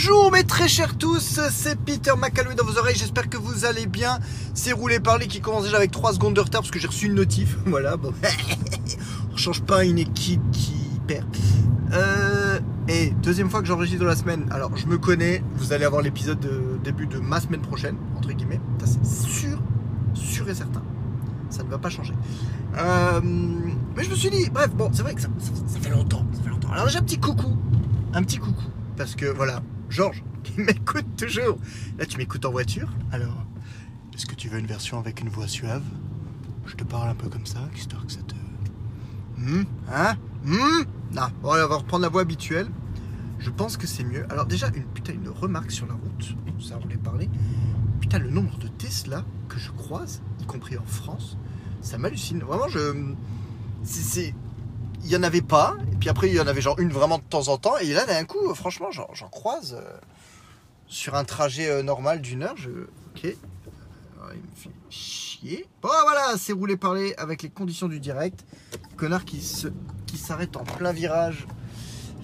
Bonjour mes très chers tous, c'est Peter McAloy dans vos oreilles, j'espère que vous allez bien. C'est Roulé Parler qui commence déjà avec 3 secondes de retard parce que j'ai reçu une notif. Voilà, bon. On change pas une équipe qui perd. Euh, et deuxième fois que j'enregistre la semaine, alors je me connais, vous allez avoir l'épisode de début de ma semaine prochaine, entre guillemets. C'est sûr, sûr et certain. Ça ne va pas changer. Euh, mais je me suis dit, bref, bon, c'est vrai que ça fait longtemps, ça fait longtemps. Alors déjà, un petit coucou, un petit coucou. Parce que voilà, Georges, qui m'écoute toujours. Là, tu m'écoutes en voiture. Alors, est-ce que tu veux une version avec une voix suave? Je te parle un peu comme ça, histoire que ça te. Hmm? Hein? Hmm? Non, bon, on va reprendre la voix habituelle. Je pense que c'est mieux. Alors, déjà, une, putain, une remarque sur la route. Ça, on voulait parler. Putain, le nombre de Tesla que je croise, y compris en France, ça m'hallucine. Vraiment, je. C'est il y en avait pas, et puis après il y en avait genre une vraiment de temps en temps, et là d'un coup, franchement, j'en croise euh, sur un trajet euh, normal d'une heure. Je... Ok. Alors, il me fait chier. Bon voilà, c'est roulé parler avec les conditions du direct. Connard qui se qui s'arrête en plein virage.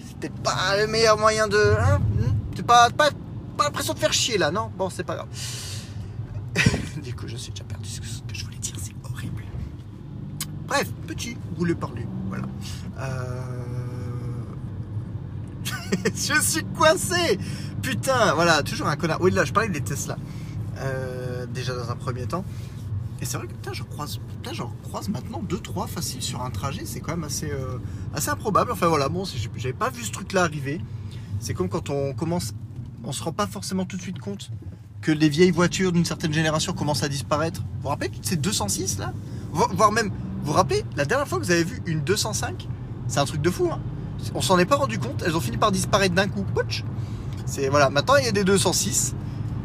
C'était pas le meilleur moyen de. Hein hmm C'est pas, pas, pas l'impression de faire chier là, non? Bon, c'est pas grave. du coup, je suis déjà perdu ce que ce que je voulais dire, c'est horrible. Bref, petit roulé parler. Voilà. Euh... je suis coincé Putain, voilà, toujours un connard. Oui, là, je parlais des Tesla. Euh, déjà dans un premier temps. Et c'est vrai que putain, j'en croise, croise maintenant 2-3 faciles sur un trajet. C'est quand même assez, euh, assez improbable. Enfin voilà, bon, j'avais pas vu ce truc-là arriver. C'est comme quand on commence, on se rend pas forcément tout de suite compte que les vieilles voitures d'une certaine génération commencent à disparaître. Vous vous rappelez toutes ces 206 là? Vo- Voire même, vous vous rappelez la dernière fois que vous avez vu une 205 C'est un truc de fou. Hein on s'en est pas rendu compte. Elles ont fini par disparaître d'un coup. Pouch C'est voilà. Maintenant il y a des 206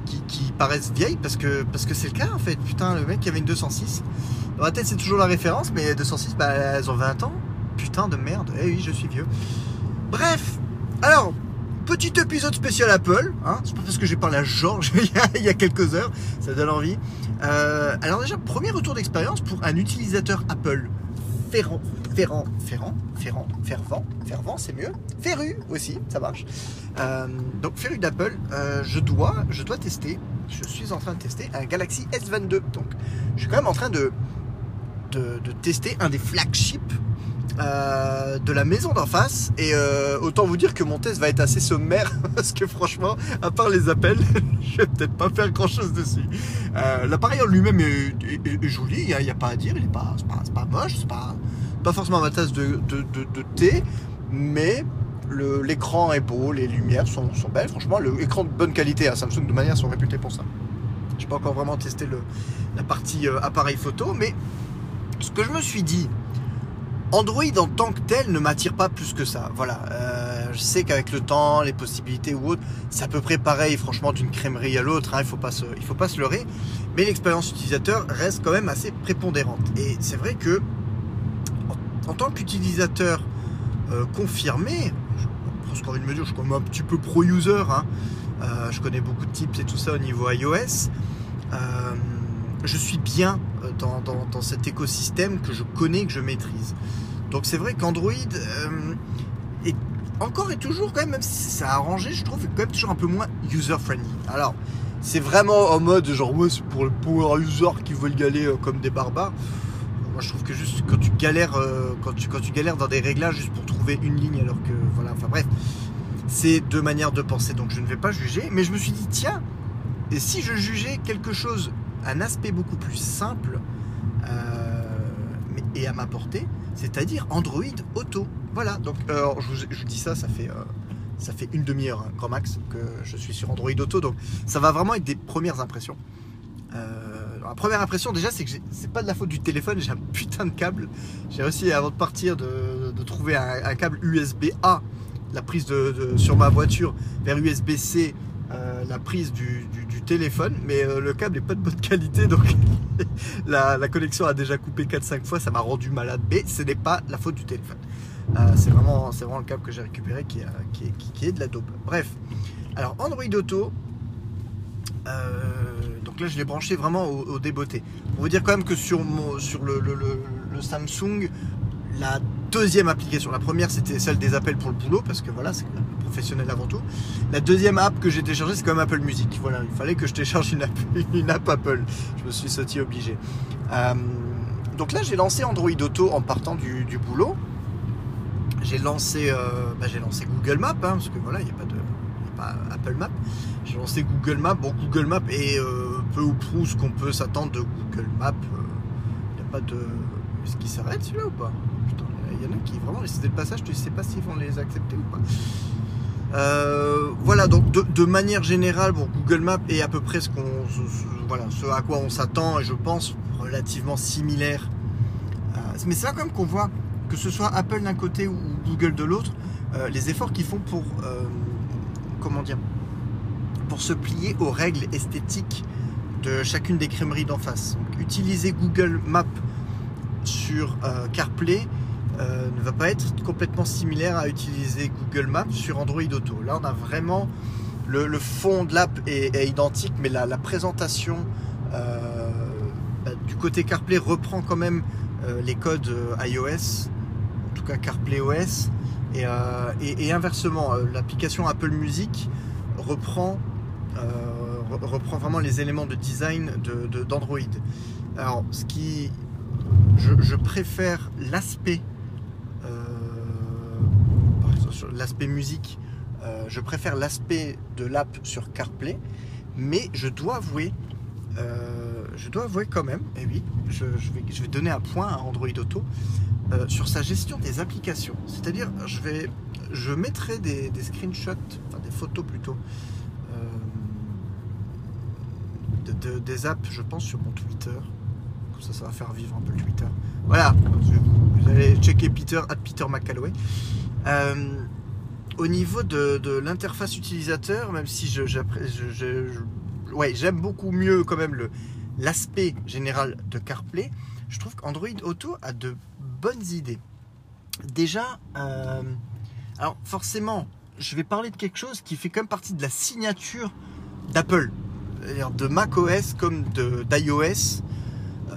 qui, qui paraissent vieilles parce que parce que c'est le cas en fait. Putain, le mec qui avait une 206. Dans ma tête c'est toujours la référence, mais 206, bah elles ont 20 ans. Putain de merde. Eh oui, je suis vieux. Bref. Petit épisode spécial Apple. Hein, c'est pas parce que j'ai parlé à Georges il y a- quelques heures. Ça donne envie. Euh, alors déjà, premier retour d'expérience pour un utilisateur Apple. Ferrant, ferrant, ferrant, ferrant, fervent, fervent, c'est mieux. Féru aussi, ça marche. Euh, donc féru d'Apple, euh, je dois, tester. Je suis en train de tester un Galaxy S22. Donc, je suis quand même en train de tester un des flagships euh, de la maison d'en face. Et euh, autant vous dire que mon test va être assez sommaire parce que franchement, à part les appels, je vais peut-être pas faire grand chose dessus. Euh, L'appareil en lui-même est, joli, il n'y a, pas à dire, il est pas, pas, pas moche, c'est pas, pas forcément ma tasse de, de, de- thé, mais l'écran est beau, les lumières sont, sont belles. Franchement, l'écran de bonne qualité à Samsung de manière sont réputés pour ça. Je pas encore vraiment testé le, la partie appareil photo, mais ce que je me suis dit, Android en tant que tel ne m'attire pas plus que ça. Voilà, Euh, je sais qu'avec le temps, les possibilités ou autres, c'est à peu près pareil, franchement, d'une crèmerie à l'autre. hein, il il faut pas se leurrer. Mais l'expérience utilisateur reste quand même assez prépondérante. Et c'est vrai que en, tant qu'utilisateur euh, confirmé, je j'ai presque envie de me dire, je suis quand même un petit peu pro-user. hein. Euh, je connais beaucoup de tips et tout ça au niveau iOS. Je suis bien euh, dans, dans- dans cet écosystème que je connais, que je maîtrise. Donc c'est vrai qu'Android euh, est encore et toujours quand même, même si ça a arrangé, je trouve quand même toujours un peu moins user-friendly. Alors, c'est vraiment en mode genre ouais c'est pour les power users qui veulent y aller euh, comme des barbares. Moi je trouve que juste quand tu galères quand tu quand tu galères dans des réglages juste pour trouver une ligne alors que voilà enfin bref c'est deux manières de penser donc je ne vais pas juger mais je me suis dit tiens et si je jugeais quelque chose un aspect beaucoup plus simple euh, et à ma portée c'est-à-dire Android Auto. Voilà donc je, vous, dis ça ça fait euh, ça fait une demi-heure hein, grand max que je suis sur Android Auto donc ça va vraiment être des premières impressions. Euh, la première impression déjà c'est que c'est pas de la faute du téléphone j'ai un putain de câble. J'ai réussi avant de partir de, de trouver un, câble USB-A la prise de, sur ma voiture vers USB-C la prise du téléphone mais euh, le câble est pas de bonne qualité donc la, la connexion a déjà coupé 4-5 fois ça m'a rendu malade mais ce n'est pas la faute du téléphone. Euh, c'est vraiment, vraiment le câble que j'ai récupéré qui, a- qui est, qui- est de la dope. Bref. Alors Android Auto euh, donc là, je l'ai branché vraiment au, au débeauté. Pour vous dire quand même que sur, mon, sur le, le- le- le Samsung, la deuxième application, la première c'était celle des appels pour le boulot, parce que voilà, c'est professionnel avant tout. La deuxième app que j'ai téléchargée, c'est quand même Apple Music. Voilà, il fallait que je télécharge une app, Apple. Je me suis sauté obligé. Euh, donc là, j'ai lancé Android Auto en partant du, boulot. J'ai lancé, euh, bah, lancé Google Maps, hein, parce que voilà, il n'y a pas de Apple Maps. J'ai lancé Google Maps. Bon, Google Maps est peu ou prou ce qu'on peut s'attendre de Google Maps. Il n'y a pas de. Est-ce qu'il s'arrête celui-là ou pas? Il y en a qui vraiment, c'était le passage, tu sais pas s'ils vont les accepter ou pas. Euh, voilà, donc de, manière générale, Google Maps est à peu près ce à quoi on s'attend, et je pense relativement similaire. Euh, mais c'est là quand même qu'on voit, que ce soit Apple d'un côté ou Google de l'autre, euh, les efforts qu'ils font pour, comment dire, pour se plier aux règles esthétiques de chacune des crèmeries d'en face. Donc, utiliser Google Maps sur CarPlay euh, ne va pas être complètement similaire à utiliser Google Maps sur Android Auto. Là, on a vraiment le, fond de l'app est, identique, mais la, présentation euh, bah, du côté CarPlay reprend quand même euh, les codes iOS, en tout cas CarPlay OS, et, inversement, l'application Apple Music reprend, vraiment les éléments de design d'Android. Alors, ce qui, je préfère l'aspect l'aspect musique, euh, je préfère l'aspect de l'app sur CarPlay, mais je dois avouer, euh, je dois avouer quand même, et oui, je, vais, je vais donner un point à Android Auto euh, sur sa gestion des applications. C'est-à-dire, je vais, je mettrai des, screenshots, enfin des photos plutôt, de, des apps, je pense, sur mon Twitter. Comme ça, ça va faire vivre un peu le Twitter. Voilà, vous allez checker Peter, at Peter McCalloway. Euh, au niveau de, l'interface utilisateur, même si j'aime beaucoup mieux quand même l'aspect général de CarPlay, je trouve qu'Android Auto a de bonnes idées. Déjà, euh, forcément, je vais parler de quelque chose qui fait quand même partie de la signature d'Apple, de macOS comme d'iOS,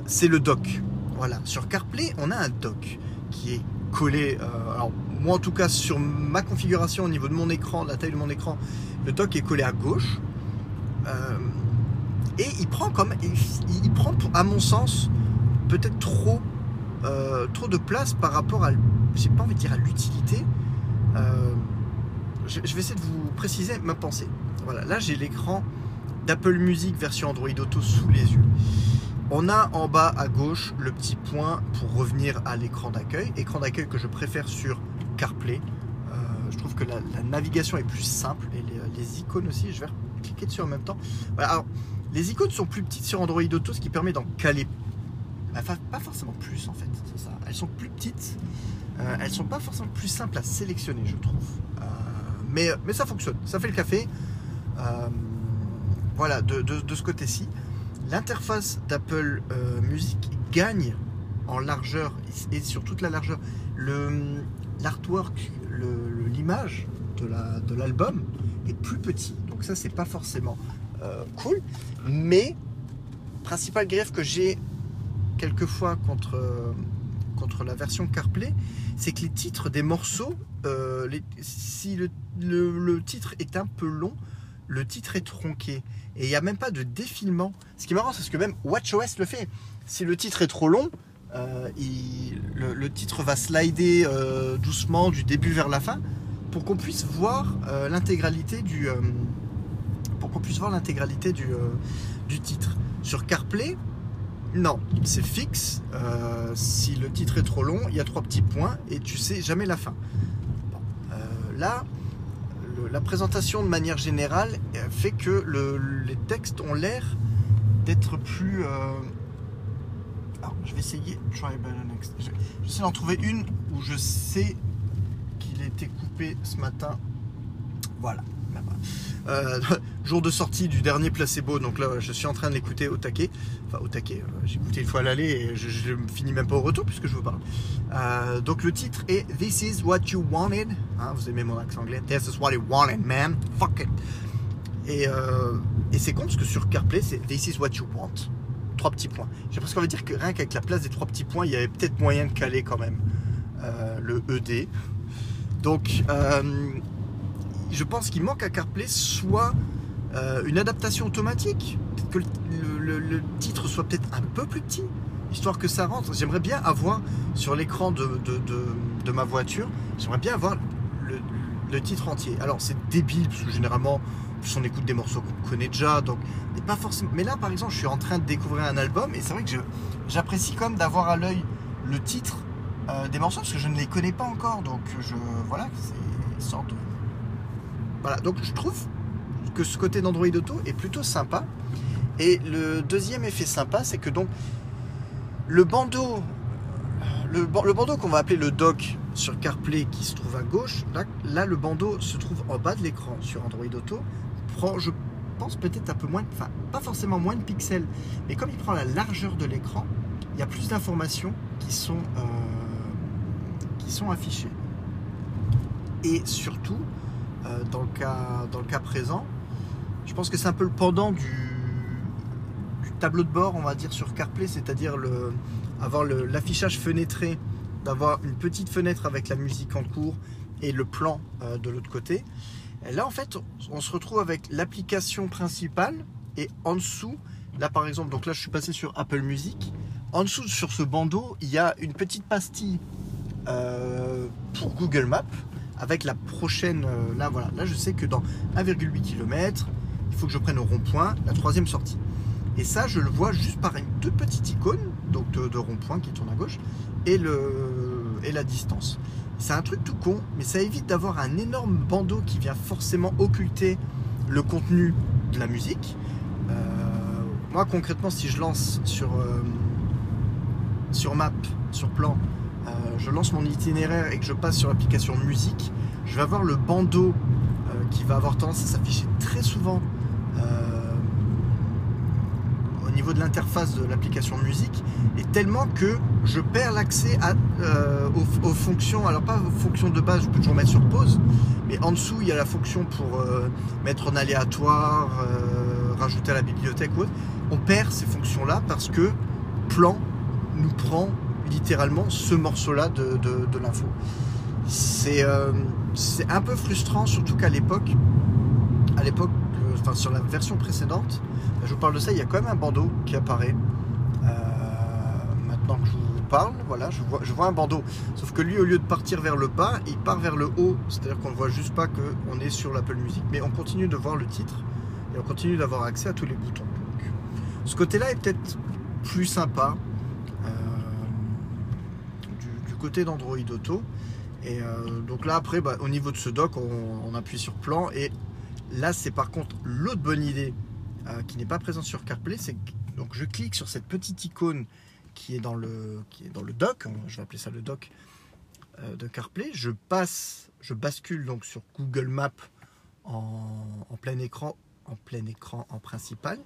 c'est le dock. Voilà, sur CarPlay, on a un dock qui est collé. Euh, moi, en tout cas, sur ma configuration au niveau de mon écran, de la taille de mon écran, le dock est collé à gauche. Euh, et il prend comme, il, prend, à mon sens, peut-être trop, euh, trop de place par rapport à, pas dire à l'utilité. je, vais essayer de vous préciser ma pensée. Voilà, là j'ai l'écran d'Apple Music version Android Auto sous les yeux. On a en bas à gauche le petit point pour revenir à l'écran d'accueil. Écran d'accueil que je préfère sur CarPlay. Euh, je trouve que la, navigation est plus simple et les, icônes aussi. Je vais cliquer dessus en même temps. alors, les icônes sont plus petites sur Android Auto, ce qui permet d'en caler. Enfin, pas forcément plus en fait, c'est ça. Elles sont plus petites. Euh, elles sont pas forcément plus simples à sélectionner, je trouve. Euh, mais, mais ça fonctionne, ça fait le café. voilà, de ce côté-ci l'interface d'Apple Music gagne en largeur et sur toute la largeur. L'artwork, l'image de l'album est plus petit. Donc ça, c'est pas forcément euh, cool. Mais, principal greffe que j'ai quelquefois contre, contre la version CarPlay, c'est que les titres des morceaux, euh, si le titre est un peu long, le titre est tronqué. Et il n'y a même pas de défilement. Ce qui est marrant, c'est que même WatchOS le fait. Si le titre est trop long, euh, le, titre va slider euh, doucement du début vers la fin pour qu'on puisse voir euh, l'intégralité du pour qu'on puisse voir l'intégralité du, du titre. Sur CarPlay, non, c'est fixe. si le titre est trop long, il y a trois petits points et tu sais jamais la fin. là, la présentation de manière générale fait que les textes ont l'air d'être plus. Je vais essayer. Next. J'essaie d'en trouver une où je sais qu'il été coupé ce matin. Voilà. Euh, jour de sortie du dernier placebo, donc là je suis en train de l'écouter au taquet. Enfin au taquet, euh, j'ai écouté une fois à l'aller et je, ne finis même pas au retour puisque je vous parle. Euh, donc le titre est This is what you wanted. Hein, vous aimez mon accent anglais This is what you wanted, man. Fuck it. Et, et c'est con parce que sur CarPlay c'est This is what you want. Trois petits points. J'ai presque envie de dire que rien qu'avec la place des trois petits points, il y avait peut-être moyen de caler quand même le ED. Donc je pense qu'il manque à CarPlay soit euh, une adaptation automatique, que le, titre soit peut-être un peu plus petit, histoire que ça rentre. J'aimerais bien avoir sur l'écran de, de, ma voiture, j'aimerais bien avoir le, titre entier. Alors c'est débile, parce que généralement, on écoute des morceaux qu'on connaît déjà, donc pas forcément. Mais là, par exemple, je suis en train de découvrir un album, et c'est vrai que j'apprécie quand même d'avoir à l'œil le titre euh, des morceaux, parce que je ne les connais pas encore, donc je voilà, c'est sorte de... Voilà, donc je trouve que ce côté d'Android Auto est plutôt sympa. Et le deuxième effet sympa, c'est que donc le bandeau, le, bandeau qu'on va appeler le dock sur CarPlay qui se trouve à gauche, là, là le bandeau se trouve en bas de l'écran sur Android Auto, je peut-être un peu moins, enfin pas forcément moins de pixels, mais comme il prend la largeur de l'écran, il y a plus d'informations qui sont euh, qui sont affichées. Et surtout, euh, dans, le cas, dans le cas présent, je pense que c'est un peu le pendant du, tableau de bord, on va dire, sur CarPlay, c'est-à-dire le, avoir l'affichage fenêtré, d'avoir une petite fenêtre avec la musique en cours et le plan euh, de l'autre côté. Et là, en fait, on se retrouve avec l'application principale et en dessous, là par exemple, donc là je suis passé sur Apple Music. En dessous, sur ce bandeau, il y a une petite pastille euh, pour Google Maps avec la prochaine. Euh, là, voilà, là je sais que dans 1,8 km, il faut que je prenne au rond-point la troisième sortie. Et ça, je le vois juste par une toute petite icône, donc de, rond-point qui tourne à gauche, et la distance. C'est un truc tout con, mais ça évite d'avoir un énorme bandeau qui vient forcément occulter le contenu de la musique. Euh, moi, concrètement, si je lance sur, euh, sur Map, sur Plan, euh, je lance mon itinéraire et que je passe sur l'application musique, je vais avoir le bandeau qui va avoir tendance à s'afficher très souvent niveau de l'interface de l'application musique est tellement que je perds l'accès euh, aux, fonctions, alors pas aux fonctions de base, je peux toujours mettre sur pause, mais en dessous il y a la fonction pour euh, mettre en aléatoire, euh, rajouter à la bibliothèque ou autre. On perd ces fonctions-là parce que Plan nous prend littéralement ce morceau-là de, de, l'info. C'est un peu frustrant, surtout qu'à l'époque, à l'époque, enfin sur la version précédente, je vous parle de ça, il y a quand même un bandeau qui apparaît. Euh, maintenant que je vous parle, voilà, je vois, un bandeau. Sauf que lui, au lieu de partir vers le bas, il part vers le haut. C'est-à-dire qu'on ne voit juste pas qu'on est sur l'Apple Music. Mais on continue de voir le titre et on continue d'avoir accès à tous les boutons. ce côté-là est peut-être plus sympa euh, du, côté d'Android Auto. Et euh, donc là, après, bah, au niveau de ce dock, on appuie sur plan. Et là, c'est par contre l'autre bonne idée euh, qui n'est pas présent sur CarPlay, c'est donc je clique sur cette petite icône qui est dans le, qui est dans le dock, hein, je vais appeler ça le dock euh, de CarPlay, je passe, je bascule donc sur Google Maps en, plein écran, en plein écran en principal,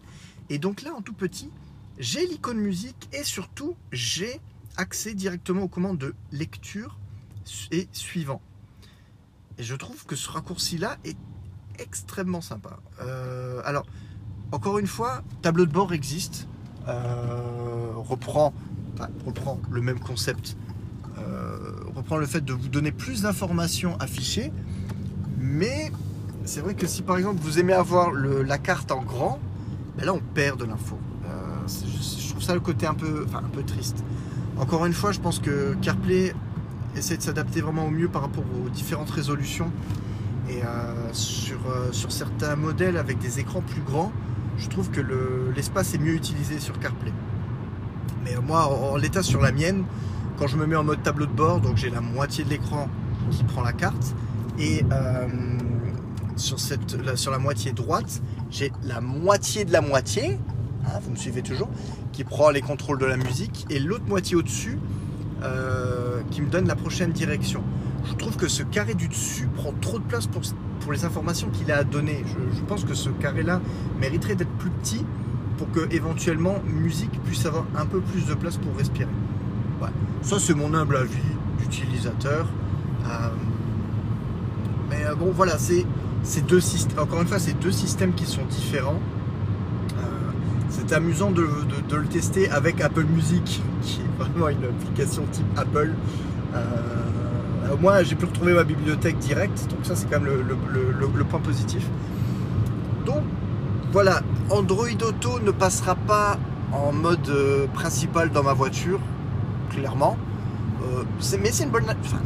et donc là en tout petit, j'ai l'icône musique et surtout j'ai accès directement aux commandes de lecture et suivant. Et je trouve que ce raccourci-là est extrêmement sympa. Euh, alors, encore une fois, tableau de bord existe, euh, reprend, le même concept, euh, reprend le fait de vous donner plus d'informations affichées, mais c'est vrai que si par exemple vous aimez avoir la carte en grand, ben là on perd de l'info. Euh, je, trouve ça le côté un peu, triste. Encore une fois, je pense que CarPlay essaie de s'adapter vraiment au mieux par rapport aux différentes résolutions. Et sur certains modèles avec des écrans plus grands, je trouve que l'espace est mieux utilisé sur CarPlay. Mais moi, en, l'état sur la mienne, quand je me mets en mode tableau de bord, donc j'ai la moitié de l'écran qui prend la carte, et euh, sur, la moitié droite, j'ai la moitié de la moitié, hein, vous me suivez toujours, qui prend les contrôles de la musique, et l'autre moitié au-dessus, euh, qui me donne la prochaine direction. Je trouve que ce carré du dessus prend trop de place pour pour les informations qu'il a à donner. Je, pense que ce carré-là mériterait d'être plus petit pour que éventuellement musique puisse avoir un peu plus de place pour respirer. Ça c'est mon humble avis d'utilisateur. Euh, mais euh, bon voilà, c'est deux systèmes. Encore une fois, c'est deux systèmes qui sont différents. Euh, c'est amusant de, le tester avec Apple Music, qui est vraiment une application type Apple moins j'ai pu retrouver ma bibliothèque directe, donc ça c'est quand même le, point positif. Donc voilà, Android Auto ne passera pas en mode principal dans ma voiture, clairement. mais c'est une, bonne,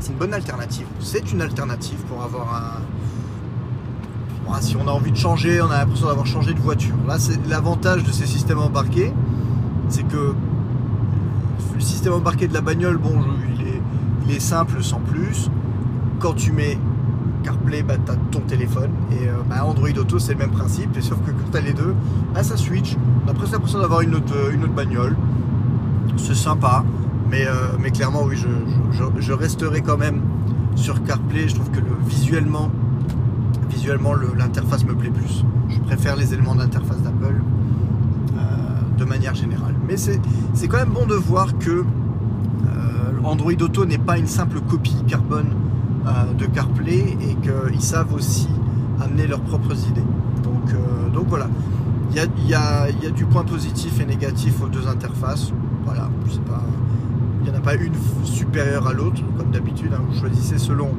une bonne alternative. C'est une alternative pour avoir un, si on a envie de changer, on a l'impression d'avoir changé de voiture. Là, c'est l'avantage de ces systèmes embarqués, c'est que le système embarqué de la bagnole, bon, simple sans plus. Quand tu mets CarPlay, bah, tu ton téléphone. Et euh, bah, Android Auto, c'est le même principe. Sauf que quand tu as les deux, bah, ça switch. On a presque l'impression d'avoir une autre, une autre bagnole. C'est sympa. Mais, euh, mais clairement, oui, je, resterai quand même sur CarPlay. Je trouve que le, visuellement, visuellement l'interface me plaît plus. Je préfère les éléments d'interface d'Apple euh, de manière générale. Mais c'est quand même bon de voir que euh, Android Auto n'est pas une simple copie carbone euh, de CarPlay et qu'ils savent aussi amener leurs propres idées. Donc, donc voilà, il y a, y a, du point positif et négatif aux deux interfaces. Voilà, il n'y en a pas une supérieure à l'autre, comme d'habitude, hein. vous choisissez selon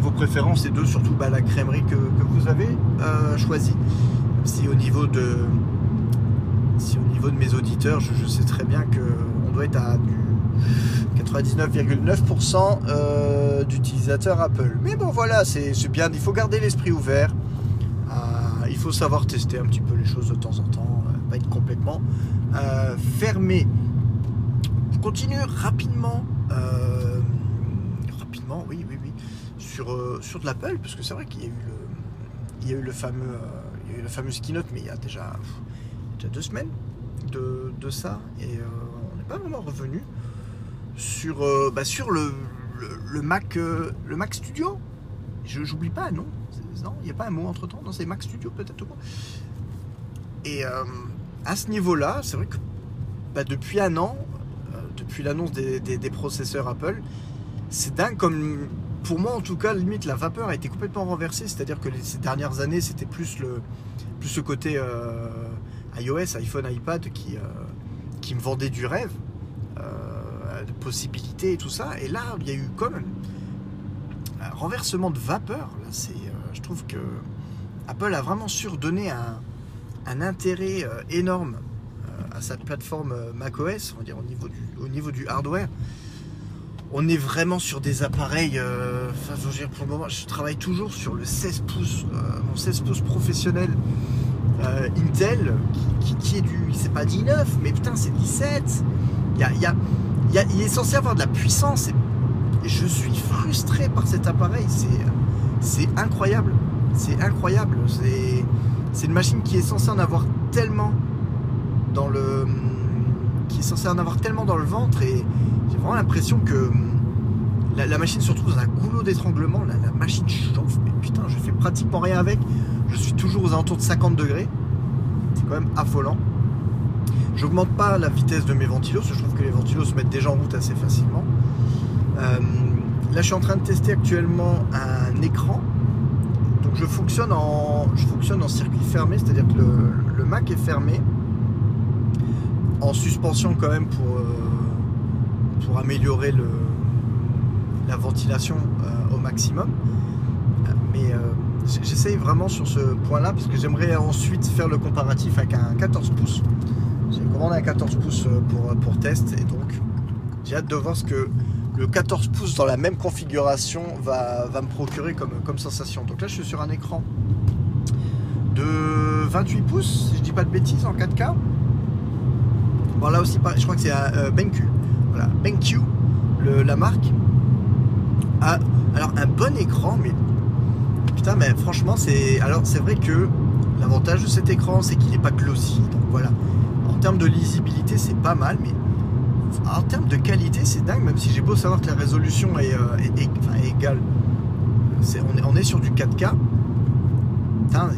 vos préférences et deux, surtout bah, la crèmerie que, vous avez euh, choisie. Si au niveau de si au niveau de mes auditeurs, je, sais très bien qu'on doit être à du 99,9% euh, d'utilisateurs Apple. Mais bon voilà, c'est bien, il faut garder l'esprit ouvert. Euh, il faut savoir tester un petit peu les choses de temps en temps, pas être complètement fermé. Je continue rapidement. rapidement, oui, oui, oui sur, euh, sur de l'Apple, parce que c'est vrai qu'il y a eu le, il y a eu le fameux, euh, il y a eu le fameux keynote, mais il y a déjà, deux semaines de, de ça, et euh, on n'est pas vraiment revenu sur, bah, sur le, le, Mac, le Mac Studio. Je j'oublie pas, non? Non, il n'y a pas un mot entre temps. Non, c'est Mac Studio peut-être quoi. Et à ce niveau-là, c'est vrai que bah, depuis un an, depuis l'annonce des, des, processeurs Apple, c'est dingue comme pour moi en tout cas, limite la vapeur a été complètement renversée. C'est-à-dire que ces dernières années, c'était plus le plus côté euh, iOS, iPhone, iPad qui, euh, qui me vendait du rêve, euh, de possibilités et tout ça. Et là, il y a eu comme un renversement de vapeur. Là, c'est, je trouve que Apple a vraiment surdonné un, un intérêt énorme à cette plateforme macOS, on va dire au niveau du, au niveau du hardware on est vraiment sur des appareils. Euh, je pour le moment, je travaille toujours sur le 16 pouces, euh, mon 16 pouces professionnel euh, Intel, qui, est du. C'est pas 19, mais putain, c'est 17. Il, est censé avoir de la puissance et, je suis frustré par cet appareil. C'est incroyable. C'est incroyable. C'est une machine qui est censée en avoir tellement dans le. qui est censée en avoir tellement dans le ventre et j'ai vraiment l'impression que la, machine se retrouve dans un goulot d'étranglement. La, machine chauffe, mais putain, je fais pratiquement rien avec. Je suis toujours aux alentours de 50 degrés. C'est quand même affolant. J'augmente pas la vitesse de mes ventilos, je trouve que les ventilos se mettent déjà en route assez facilement. Hum, là, je suis en train de tester actuellement un écran. Donc, je fonctionne en, je fonctionne en circuit fermé, c'est-à-dire que le, Mac est fermé, en suspension quand même pour. Euh, pour améliorer le, la ventilation euh, au maximum. Mais euh, j'essaye vraiment sur ce point-là parce que j'aimerais ensuite faire le comparatif avec un 14 pouces. J'ai commandé un 14 pouces euh, pour, pour test et donc j'ai hâte de voir ce que le 14 pouces dans la même configuration va, va me procurer comme, comme sensation. Donc là je suis sur un écran de 28 pouces, si je dis pas de bêtises, en 4K. Bon là aussi, je crois que c'est un BenQ. Voilà, BenQ, la marque. alors un bon écran, mais putain, mais franchement, c'est. Alors c'est vrai que l'avantage de cet écran, c'est qu'il n'est pas glossy. Donc voilà. Termes de lisibilité, c'est pas mal, mais en termes de qualité, c'est dingue, même si j'ai beau savoir que la résolution est, euh, égale. on, est, sur du 4K. Putain,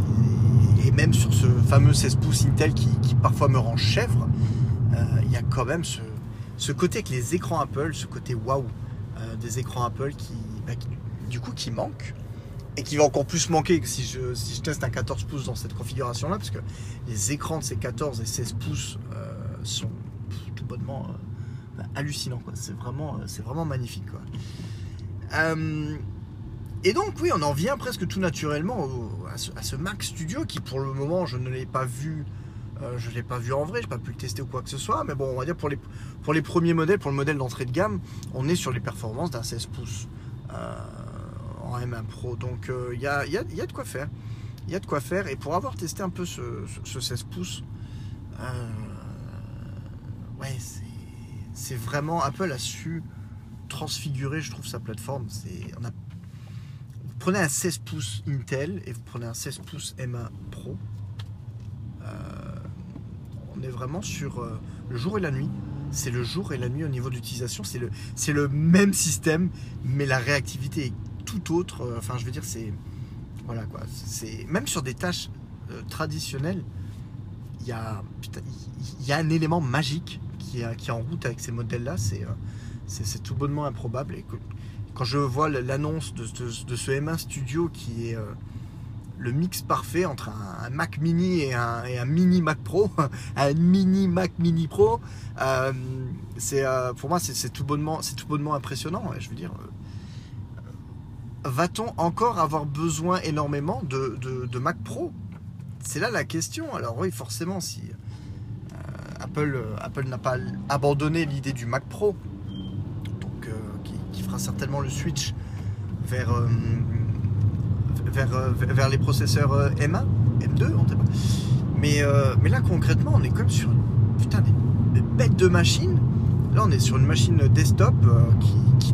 et, même sur ce fameux 16 pouces Intel qui, parfois me rend chèvre, euh, il y a quand même ce, côté avec les écrans Apple, ce côté waouh euh, des écrans Apple bah, qui, du coup, qui manque et qui va encore plus manquer que si je, teste un 14 pouces dans cette configuration-là, parce que les écrans de ces 14 et 16 pouces euh, sont tout bonnement euh, hallucinants. C'est vraiment, c'est vraiment magnifique. Euh, et donc, oui, on en vient presque tout naturellement à, ce, Mac Studio qui, pour le moment, je ne l'ai pas vu. Euh, je ne l'ai pas vu en vrai, je n'ai pas pu le tester ou quoi que ce soit, mais bon, on va dire pour les, pour les premiers modèles, pour le modèle d'entrée de gamme, on est sur les performances d'un 16 pouces euh, en M1 Pro. Donc il y, a, y, y, a, de quoi faire. Il y a de quoi faire. Et pour avoir testé un peu ce, ce 16 pouces, ouais, c'est vraiment Apple a su transfigurer, je trouve, sa plateforme. On a prenez un 16 pouces Intel et vous prenez un 16 pouces M1 Pro. Euh, on est vraiment sur euh, le jour et la nuit. C'est le jour et la nuit au niveau d'utilisation. C'est le, c'est le même système, mais la réactivité est tout autre. Euh, enfin, je veux dire, c'est voilà quoi. C'est même sur des tâches traditionnelles, il y a, y a un élément magique qui est, qui est en route avec ces modèles-là. C'est c'est tout bonnement improbable. Et quand je vois l'annonce de, ce M1 Studio qui est euh, le mix parfait entre un, Mac Mini et un, mini Mac Pro, un mini Mac Mini Pro, euh, c'est euh, pour moi c'est tout bonnement c'est tout bonnement impressionnant. Je veux dire, va-t-on encore avoir besoin énormément de, Mac Pro? C'est là la question. Alors oui, forcément, si Apple, Apple n'a pas abandonné l'idée du Mac Pro, fera certainement le switch vers, euh, euh, les processeurs euh, M1, M2, on sait pas. Mais, là, concrètement, on est comme sur putain, des, bêtes de machines. Là, on est sur une machine desktop qui, qui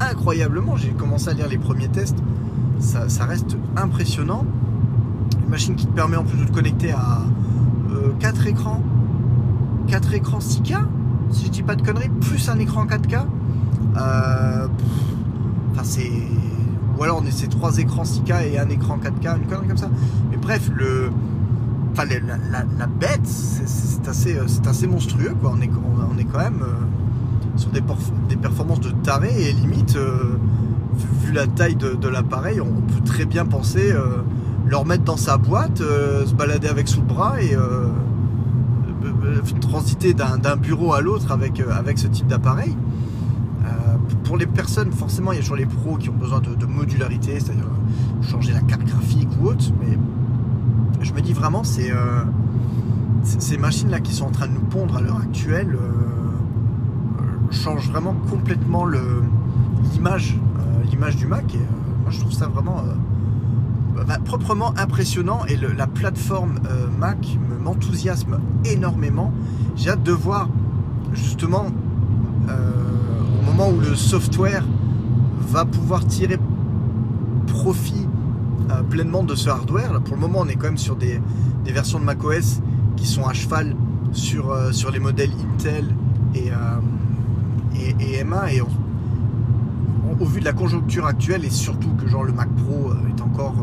incroyablement. J'ai commencé à lire les premiers tests. Ça, reste impressionnant. Une machine qui te permet en plus de te connecter à 4 écrans. 4 écrans 6K, si je dis pas de conneries, plus un écran 4K. Euh, enfin, c'est. Ou alors on ces trois écrans 6K et un écran 4K, une connerie comme ça. Mais bref, le. Enfin, la, bête, c'est assez, euh, assez monstrueux, quoi. On est, on est quand même euh, sur des, performances de taré et limite, vu la taille de, l'appareil, on peut très bien penser le remettre dans sa boîte, se balader avec sous le bras et transiter d'un bureau à l'autre avec, ce type d'appareil pour les personnes, forcément, il y a toujours les pros qui ont besoin de, modularité, c'est-à-dire euh, changer la carte graphique ou autre. Mais je me dis vraiment, c'est euh, ces machines-là qui sont en train de nous pondre à l'heure actuelle euh, changent vraiment complètement l'image l'image du Mac. Et moi, je trouve ça vraiment bah, proprement impressionnant. Et la plateforme Mac m'enthousiasme énormément. J'ai hâte de voir justement où le software va pouvoir tirer profit euh, pleinement de ce hardware. Pour le moment, on est quand même sur des, versions de macOS qui sont à cheval sur, euh, les modèles Intel et, euh, et, 1 Et au vu de la conjoncture actuelle, et surtout que genre le Mac Pro est, encore,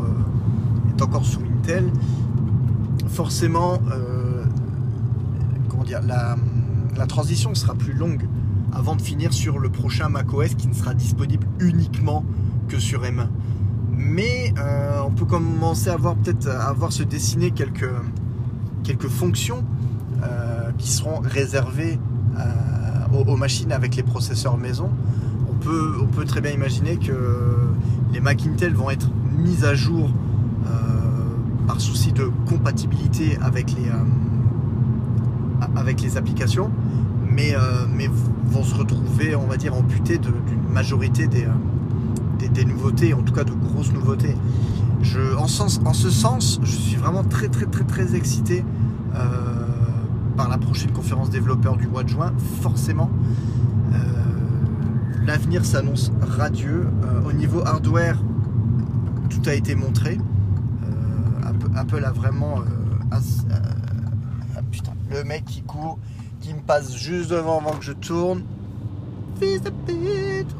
est encore sous Intel, forcément, comment dire, la, transition sera plus longue avant de finir sur le prochain macOS qui ne sera disponible uniquement que sur M1. Mais euh, on peut commencer à voir peut-être à voir se dessiner quelques, quelques fonctions euh, qui seront réservées euh, aux, machines avec les processeurs maison. On peut, on peut très bien imaginer que les Mac Intel vont être mis à jour par souci de compatibilité avec les, avec les applications mais, euh, mais vont se retrouver, on va dire, amputés d'une majorité euh, des, des, nouveautés, en tout cas de grosses nouveautés. Je, en, sens, en ce sens, je suis vraiment très très très très excité euh, par la prochaine conférence développeur du mois de juin, forcément. L'avenir s'annonce radieux. au niveau hardware, tout a été montré. Apple a vraiment... ah, putain, le mec qui court qui me passe juste devant avant que je tourne.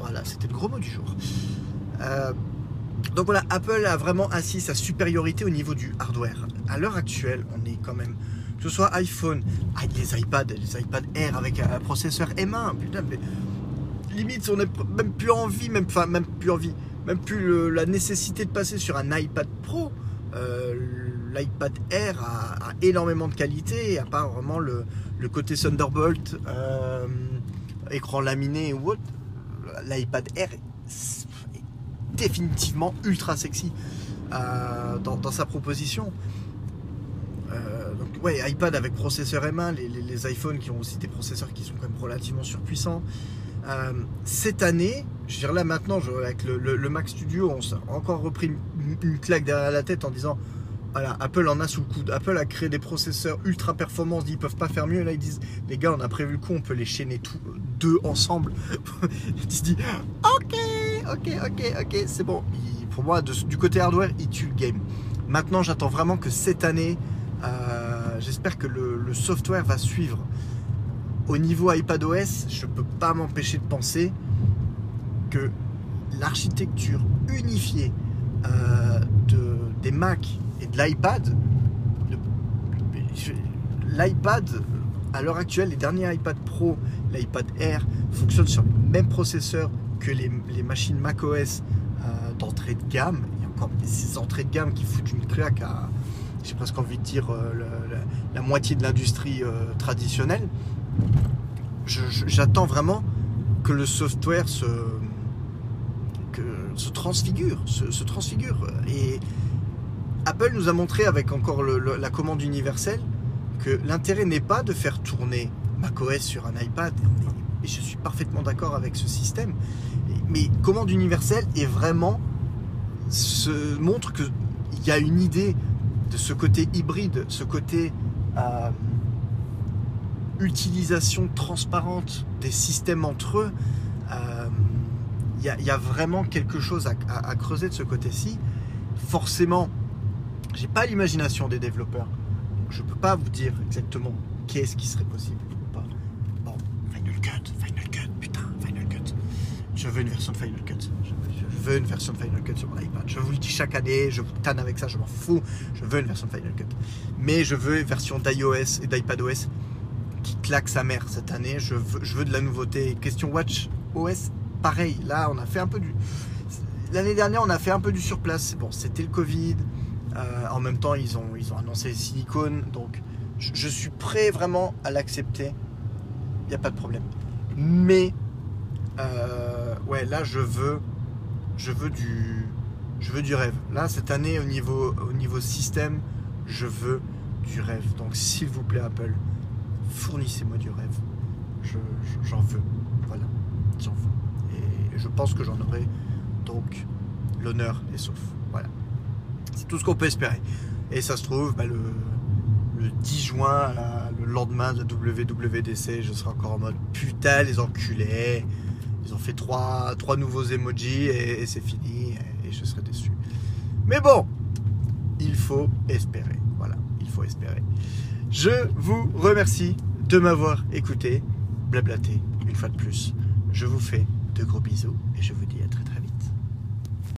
Voilà, c'était le gros mot du jour. Euh, donc voilà, Apple a vraiment assis sa supériorité au niveau du hardware. À l'heure actuelle, on est quand même, que ce soit iPhone, ah, les iPads, les iPad Air avec un processeur M1, putain, mais limite, on n'a même plus envie, même, enfin, même plus envie, même plus la nécessité de passer sur un iPad Pro. Euh, L'iPad Air a, énormément de qualité, à part vraiment le, côté Thunderbolt, euh, écran laminé ou autre, l'iPad Air est définitivement ultra sexy euh, dans sa proposition. Euh, donc ouais, iPad avec processeur M1, les, iPhones qui ont aussi des processeurs qui sont quand même relativement surpuissants. Euh, cette année, je veux dire là maintenant, avec le, Mac Studio, on s'est encore repris une, claque derrière la tête en disant voilà, Apple en a sous le coude. Apple a créé des processeurs ultra performants, ils peuvent pas faire mieux. Là, ils disent les gars, on a prévu le coup, on peut les chaîner tous deux ensemble. tu te dis ok, ok, ok, ok, c'est bon. Pour moi, du côté hardware, il tue le game. Maintenant, j'attends vraiment que cette année, euh, j'espère que le, software va suivre. Au niveau iPadOS, je peux pas m'empêcher de penser que l'architecture unifiée euh, de, des Mac et de l'iPad, l'iPad, à l'heure actuelle, les derniers iPad Pro, l'iPad Air, fonctionnent sur le même processeur que les, les machines macOS euh, d'entrée de gamme. Il y a encore ces entrées de gamme qui foutent une claque à, j'ai presque envie de dire, euh, la, moitié de l'industrie euh, traditionnelle. J'attends vraiment que le software se, se transfigure, se, transfigure. Et Apple nous a montré avec encore la commande universelle que l'intérêt n'est pas de faire tourner macOS sur un iPad. Et je suis parfaitement d'accord avec ce système. Mais commande universelle est vraiment se montre que il y a une idée de ce côté hybride, ce côté euh, utilisation transparente des systèmes entre eux. Euh, Il y, a- il y a vraiment quelque chose à creuser de ce côté-ci. Forcément, j'ai pas l'imagination des développeurs. Donc je peux pas vous dire exactement qu'est-ce qui serait possible ou pas. Bon, Final Cut, Final Cut, putain, Final Cut. Je veux une version de Final Cut. Veux, une version de Final Cut sur mon iPad. Je vous le dis chaque année, je vous tanne avec ça, je m'en fous. Je veux une version de Final Cut. Mais je veux une version d'iOS et d'iPadOS qui claque sa mère cette année. Je veux, de la nouveauté. Question Watch OS, pareil. Là, on a fait un peu du. L'année dernière, on a fait un peu du surplace. Bon, c'était le Covid. Euh, en même temps, ils ont, ils ont annoncé le silicone. Donc, je, je suis prêt vraiment à l'accepter. Il n'y a pas de problème. Mais, euh, ouais, là, je veux, je veux du, je rêve. Là, cette année, au niveau, au niveau système, je veux du rêve. Donc, s'il vous plaît, Apple, fournissez-moi du rêve. Je- je- J'en veux. Voilà. J'en veux. Et je pense que j'en aurai donc l'honneur et sauf. Voilà. C'est tout ce qu'on peut espérer. Et ça se trouve, bah, le, le 10 juin, le lendemain de WWDC, je serai encore en mode putain, les enculés. Ils ont fait trois, nouveaux emojis et, c'est fini. Et, et je serai déçu. Mais bon, il faut espérer. Voilà, il faut espérer. Je vous remercie de m'avoir écouté, blablaté une fois de plus. Je vous fais de gros bisous et je vous